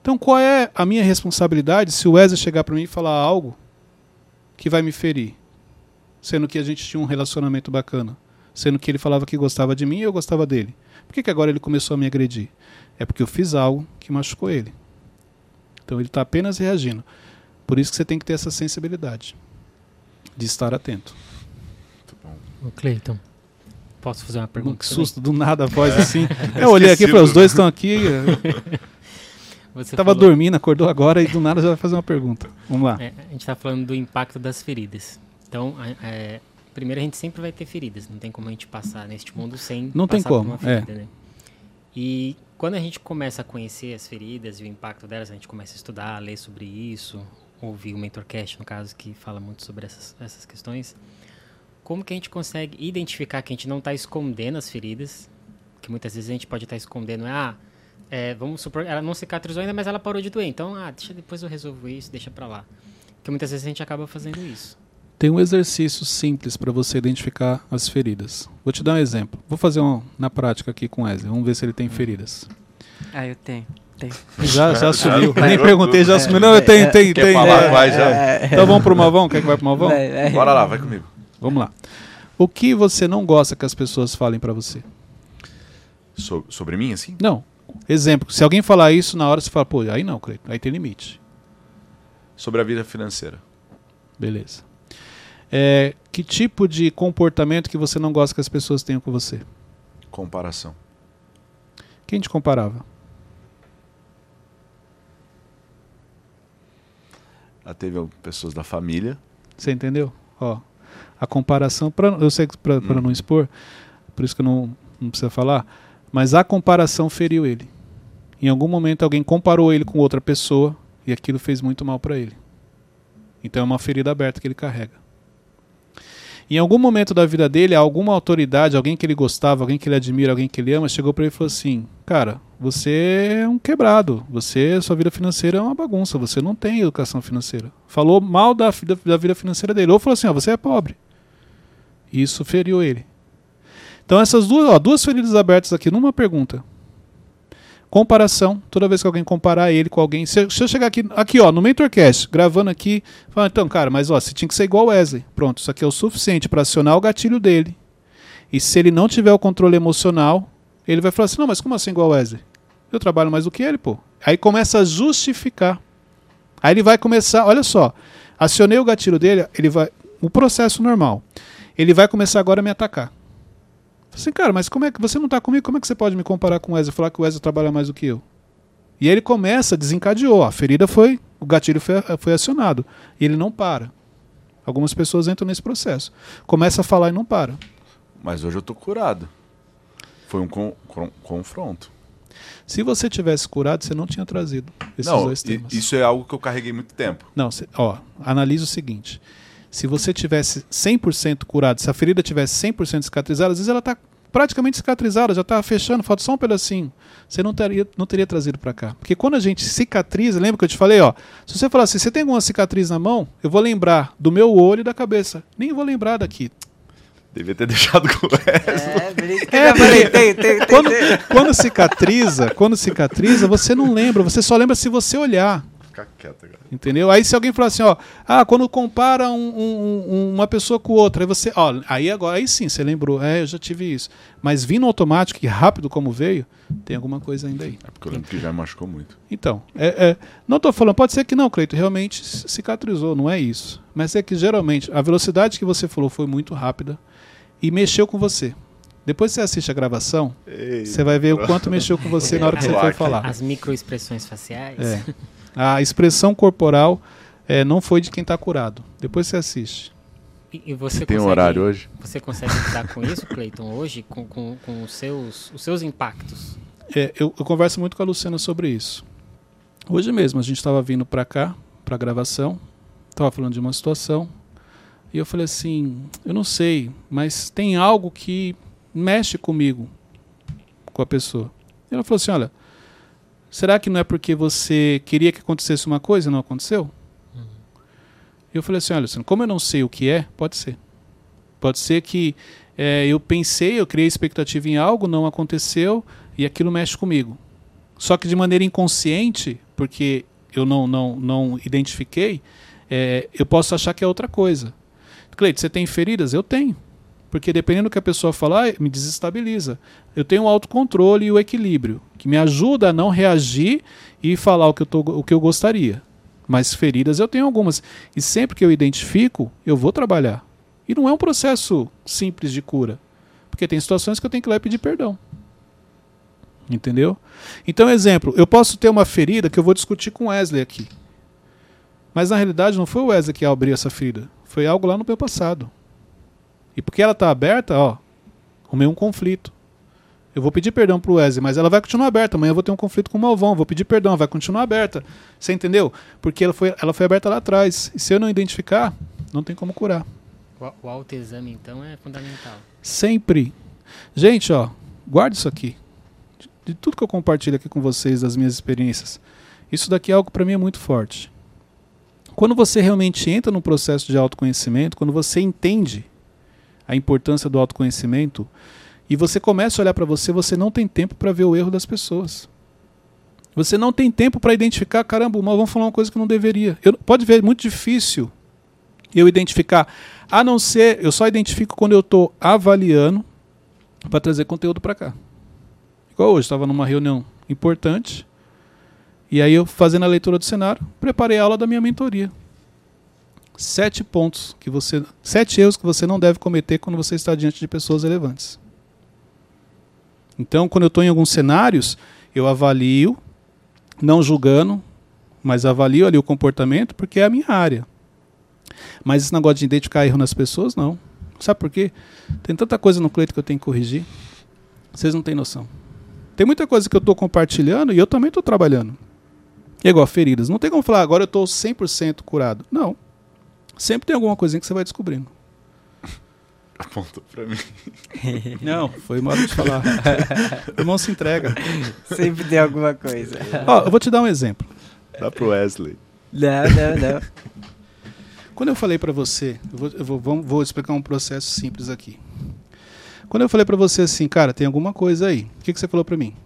Então, qual é a minha responsabilidade se o Wesley chegar para mim e falar algo que vai me ferir? Sendo que a gente tinha um relacionamento bacana. Sendo que ele falava que gostava de mim e eu gostava dele. Por que, que agora ele começou a me agredir? É porque eu fiz algo que machucou ele. Então ele está apenas reagindo. Por isso que você tem que ter essa sensibilidade de estar atento. Muito bom. O Cleiton, posso fazer uma pergunta? Que susto, do nada a voz assim. Eu olhei aqui falei, os dois estão aqui. Você estava falou... dormindo, acordou agora e do nada já vai fazer uma pergunta. Vamos lá. É, a gente está falando do impacto das feridas. Então, é, primeiro a gente sempre vai ter feridas. Não tem como a gente passar neste mundo sem não tem como. Ferida, é. né? E quando a gente começa a conhecer as feridas e o impacto delas, a gente começa a estudar, a ler sobre isso, ouvir o MentorCast, no caso, que fala muito sobre essas, essas questões. Como que a gente consegue identificar que a gente não está escondendo as feridas? Que muitas vezes a gente pode estar tá escondendo, ah, é, vamos supor, ela não cicatrizou ainda, mas ela parou de doer. Então, ah, deixa depois eu resolvo isso, deixa pra lá. Porque muitas vezes a gente acaba fazendo isso. Tem um exercício simples para você identificar as feridas. Vou te dar um exemplo. Vou fazer um na prática aqui com o Wesley. Vamos ver se ele tem feridas. Ah, eu tenho. tenho. Já, já sumiu. Nem perguntei, já sumiu. Não, eu tenho, tenho, tenho. Falar, vai, já. Então vamos pro Malvão? Quer que vai pro Malvão? Bora lá, vai comigo. Vamos lá. O que você não gosta que as pessoas falem para você? So, sobre mim, assim? Não. Exemplo, se alguém falar isso na hora, você fala, pô, aí não, Cleiton, aí tem limite. Sobre a vida financeira. Beleza. É, que tipo de comportamento que você não gosta que as pessoas tenham com você? Comparação. Quem te comparava? Já teve pessoas da família. Você entendeu? Ó, a comparação, pra, eu sei que para hum. não expor, por isso que eu não, não precisa falar, mas a comparação feriu ele. Em algum momento alguém comparou ele com outra pessoa e aquilo fez muito mal para ele. Então é uma ferida aberta que ele carrega. Em algum momento da vida dele, alguma autoridade, alguém que ele gostava, alguém que ele admira, alguém que ele ama, chegou para ele e falou assim: "Cara, você é um quebrado. Você, sua vida financeira é uma bagunça. Você não tem educação financeira." Falou mal da, da vida financeira dele. Ou falou assim: "Ó, você é pobre." Isso feriu ele. Então essas duas, ó, duas feridas abertas aqui numa pergunta. Comparação, toda vez que alguém comparar ele com alguém, se, se eu chegar aqui, aqui ó, no MentorCast, gravando aqui, falar, então, cara, mas ó, você tinha que ser igual o Wesley. Pronto, isso aqui é o suficiente para acionar o gatilho dele. E se ele não tiver o controle emocional, ele vai falar assim: "Não, mas como assim igual o Wesley? Eu trabalho mais do que ele, pô". Aí começa a justificar. Aí ele vai começar, olha só, acionei o gatilho dele, ele vai, o processo normal. Ele vai começar agora a me atacar. Falei assim, cara, mas como é que você não está comigo? Como é que você pode me comparar com o Wesley e falar que o Wesley trabalha mais do que eu? E aí ele começa, desencadeou. A ferida foi, o gatilho foi, foi acionado. E ele não para. Algumas pessoas entram nesse processo. Começa a falar e não para. Mas hoje eu tô curado. Foi um con con confronto. Se você tivesse curado, você não tinha trazido esses não, dois temas. Isso é algo que eu carreguei muito tempo. Não, cê, ó, analise o seguinte. Se você tivesse 100% curado, se a ferida tivesse 100% cicatrizada, às vezes ela está praticamente cicatrizada, já está fechando, falta só um pedacinho. Você não teria, não teria trazido para cá. Porque quando a gente cicatriza, lembra que eu te falei, ó, se você falar assim, você tem alguma cicatriz na mão, eu vou lembrar do meu olho e da cabeça. Nem vou lembrar daqui. Devia ter deixado com resto. É, é falei, tem, tem, quando, quando cicatriza, quando cicatriza, você não lembra, você só lembra se você olhar. Fica quieto agora. Entendeu? Aí se alguém falar assim, ó, ah, quando compara um- um- um- uma pessoa com outra, aí você, ó, aí agora, aí sim, você lembrou, é, eu já tive isso. Mas vindo automático e rápido como veio, tem alguma coisa ainda aí. É porque eu lembro que já machucou muito. Então, é, é, não tô falando, pode ser que não, Cleito, realmente cicatrizou, não é isso. Mas é que geralmente a velocidade que você falou foi muito rápida e mexeu com você. Depois você assiste a gravação, Ei, você vai ver o quanto mexeu com você na hora que você foi falar. As microexpressões faciais. É. A expressão corporal é, não foi de quem está curado. Depois você assiste. E, e você Tem um consegue, horário hoje? Você consegue lidar com isso, Cleiton, hoje, com, com, com os, seus, os seus impactos? É, eu, eu converso muito com a Luciana sobre isso. Hoje mesmo a gente estava vindo para cá, para gravação, estava falando de uma situação, e eu falei assim: eu não sei, mas tem algo que mexe comigo, com a pessoa. E ela falou assim: olha, será que não é porque você queria que acontecesse uma coisa e não aconteceu? E eu falei assim: olha, como eu não sei o que é, pode ser. Pode ser que é, eu pensei, eu criei expectativa em algo, não aconteceu, e aquilo mexe comigo. Só que de maneira inconsciente, porque eu não, não, não identifiquei, é, eu posso achar que é outra coisa. Cleide, você tem feridas? Eu tenho. Porque dependendo do que a pessoa falar, me desestabiliza. Eu tenho o autocontrole e o equilíbrio, que me ajuda a não reagir e falar o que eu, tô, o que eu gostaria. Mas feridas eu tenho algumas. E sempre que eu identifico, eu vou trabalhar. E não é um processo simples de cura. Porque tem situações que eu tenho que ir lá e pedir perdão. Entendeu? Então, exemplo, eu posso ter uma ferida que eu vou discutir com Wesley aqui. Mas na realidade não foi o Wesley que abriu essa ferida. Foi algo lá no meu passado. E porque ela está aberta, ó, arrumei um conflito. Eu vou pedir perdão pro Wesley, mas ela vai continuar aberta. Amanhã eu vou ter um conflito com o Malvão, vou pedir perdão, vai continuar aberta. Você entendeu? Porque ela foi, ela foi aberta lá atrás. E se eu não identificar, não tem como curar. O, o autoexame, então, é fundamental. Sempre. Gente, ó, guarda isso aqui. De, de tudo que eu compartilho aqui com vocês, das minhas experiências, isso daqui é algo para mim é muito forte. Quando você realmente entra no processo de autoconhecimento, quando você entende a importância do autoconhecimento e você começa a olhar para você, você não tem tempo para ver o erro das pessoas. Você não tem tempo para identificar, caramba, mas vamos falar uma coisa que não deveria. Eu, pode ver, é muito difícil eu identificar, a não ser, eu só identifico quando eu estou avaliando para trazer conteúdo para cá. Igual hoje, estava numa reunião importante, e aí eu fazendo a leitura do cenário, preparei a aula da minha mentoria. Sete pontos que você. Sete erros que você não deve cometer quando você está diante de pessoas relevantes. Então, quando eu estou em alguns cenários, eu avalio, não julgando, mas avalio ali o comportamento, porque é a minha área. Mas esse negócio de identificar erro nas pessoas, não. Sabe por quê? Tem tanta coisa no Cleito que eu tenho que corrigir. Vocês não têm noção. Tem muita coisa que eu estou compartilhando e eu também estou trabalhando. É igual feridas. Não tem como falar, agora eu estou 100% curado. Não. Sempre tem alguma coisinha que você vai descobrindo. Apontou pra mim. Não, foi modo de falar. o irmão se entrega. Sempre tem alguma coisa. Ó, eu vou te dar um exemplo. Dá pro Wesley. Não, não, não. Quando eu falei para você, eu vou, eu vou, vou explicar um processo simples aqui. Quando eu falei para você assim, cara, tem alguma coisa aí. O que, que você falou para mim?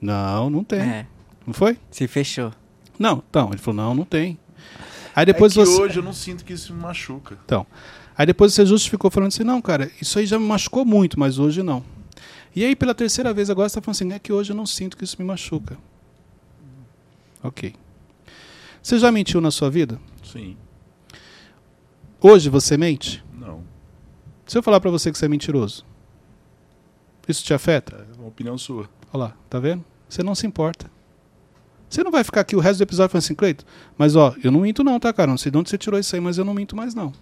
Não, não tem. É, Não foi? se fechou. Não, então, ele falou, não, não tem. Aí depois é que você. hoje eu não sinto que isso me machuca. Então, aí depois você justificou falando assim, não, cara, isso aí já me machucou muito, mas hoje não. E aí pela terceira vez agora você está falando assim, é que hoje eu não sinto que isso me machuca. Ok. Você já mentiu na sua vida? Sim. Hoje você mente? Não. Se eu falar pra você que você é mentiroso, isso te afeta? É uma opinião sua. Olha lá, tá vendo? Você não se importa. Você não vai ficar aqui o resto do episódio falando assim, Cleito, mas ó, eu não minto não, tá, cara? Não sei de onde você tirou isso aí, mas eu não minto mais não.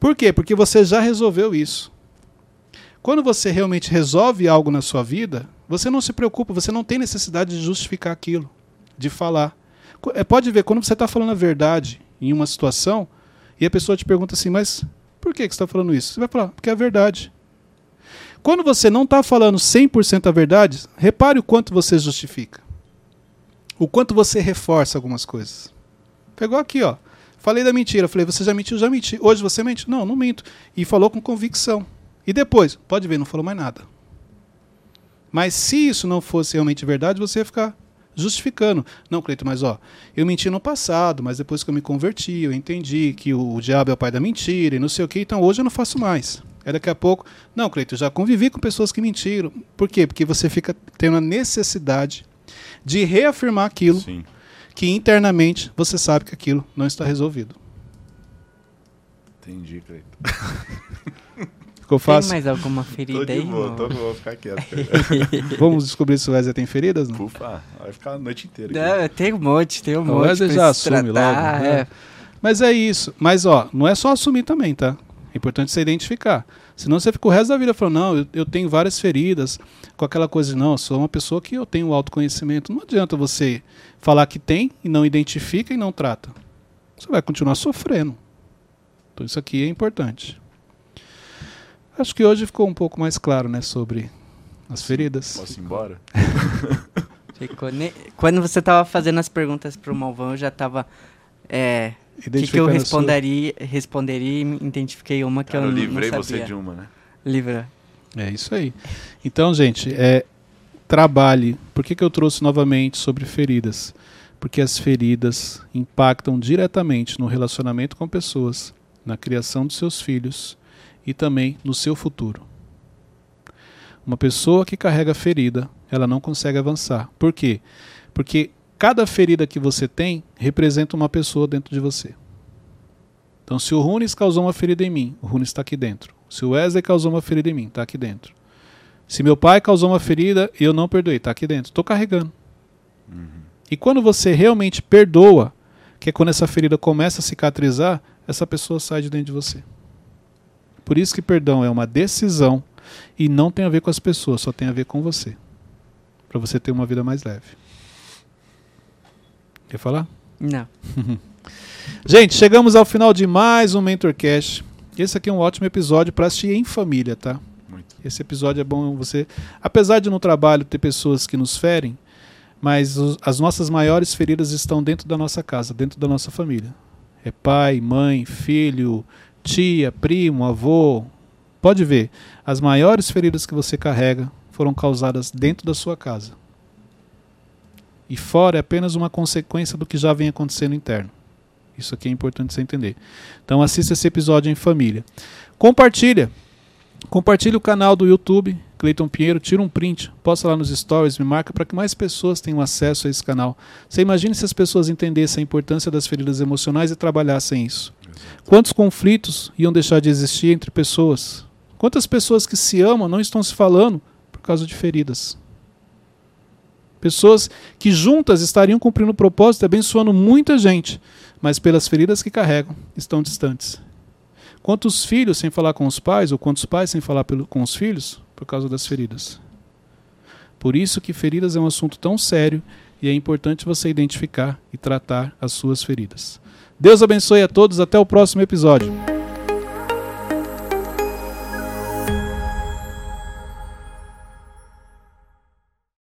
Por quê? Porque você já resolveu isso. Quando você realmente resolve algo na sua vida, você não se preocupa, você não tem necessidade de justificar aquilo, de falar. É, Pode ver, quando você está falando a verdade em uma situação, e a pessoa te pergunta assim, mas por que, que você está falando isso? Você vai falar, porque é a verdade. Quando você não está falando 100% a verdade, repare o quanto você justifica. O quanto você reforça algumas coisas. Pegou aqui, ó. Falei da mentira. Falei, você já mentiu? Já menti. Hoje você mente? Não, não minto. E falou com convicção. E depois, pode ver, não falou mais nada. Mas se isso não fosse realmente verdade, você ia ficar. justificando. Não, Cleiton, mas ó, eu menti no passado, mas depois que eu me converti, eu entendi que o, o diabo é o pai da mentira e não sei o que, então hoje eu não faço mais. Aí daqui a pouco, não, Cleiton, já convivi com pessoas que mentiram. Por quê? Porque você fica tendo a necessidade de reafirmar aquilo Sim. que internamente você sabe que aquilo não está resolvido. Entendi, Cleiton. Ficou Tem fácil? mais alguma ferida Tô de aí? boa, tô de boa, vou ficar quieto. Vamos descobrir se o Wesley tem feridas? Não? Ufa, vai ficar a noite inteira. Não, aqui. tem um monte, tem um O monte. Wesley pra já assume tratar, logo, né? é. Mas é isso. Mas ó, não é só assumir também, tá? É importante você identificar. Senão você fica o resto da vida falando, não, eu, eu tenho várias feridas, com aquela coisa de, não, eu sou uma pessoa que eu tenho autoconhecimento. Não adianta você falar que tem e não identifica e não trata. Você vai continuar sofrendo. Então isso aqui é importante. Acho que hoje ficou um pouco mais claro, né, sobre as feridas. Posso ir embora? Ne- Quando você tava fazendo as perguntas pro Malvão, eu já tava. É. O que, que eu responderia, responderia e identifiquei uma que Cara, eu, eu não- livrei não você sabia. de uma, né? Livra. É isso aí. Então, gente, é, trabalhe. Por que, que eu trouxe novamente sobre feridas? Porque as feridas impactam diretamente no relacionamento com pessoas, na criação dos seus filhos e também no seu futuro. Uma pessoa que carrega ferida, ela não consegue avançar. Por quê? Porque cada ferida que você tem representa uma pessoa dentro de você. Então, se o Runes causou uma ferida em mim, o Runes está aqui dentro. Se o Wesley causou uma ferida em mim, está aqui dentro. Se meu pai causou uma ferida e eu não perdoei, está aqui dentro. Estou carregando. E quando você realmente perdoa, que é quando essa ferida começa a cicatrizar, essa pessoa sai de dentro de você. Por isso que perdão é uma decisão e não tem a ver com as pessoas, só tem a ver com você. Para você ter uma vida mais leve. Quer falar? Não. Gente, chegamos ao final de mais um MentorCast. Esse aqui é um ótimo episódio para assistir em família, tá? Muito. Esse episódio é bom você. Apesar de no trabalho ter pessoas que nos ferem, mas os- as nossas maiores feridas estão dentro da nossa casa, dentro da nossa família. É pai, mãe, filho, tia, primo, avô. Pode ver, as maiores feridas que você carrega foram causadas dentro da sua casa. E fora é apenas uma consequência do que já vem acontecendo interno. Isso aqui é importante você entender. Então assista esse episódio em família. Compartilha. Compartilhe o canal do YouTube, Cleiton Pinheiro, tira um print, posta lá nos stories, me marca para que mais pessoas tenham acesso a esse canal. Você imagine se as pessoas entendessem a importância das feridas emocionais e trabalhassem isso. Quantos conflitos iam deixar de existir entre pessoas? Quantas pessoas que se amam não estão se falando por causa de feridas? Pessoas que juntas estariam cumprindo o propósito e abençoando muita gente, mas pelas feridas que carregam, estão distantes. Quantos filhos sem falar com os pais, ou quantos pais sem falar com os filhos, por causa das feridas? Por isso que feridas é um assunto tão sério e é importante você identificar e tratar as suas feridas. Deus abençoe a todos, até o próximo episódio.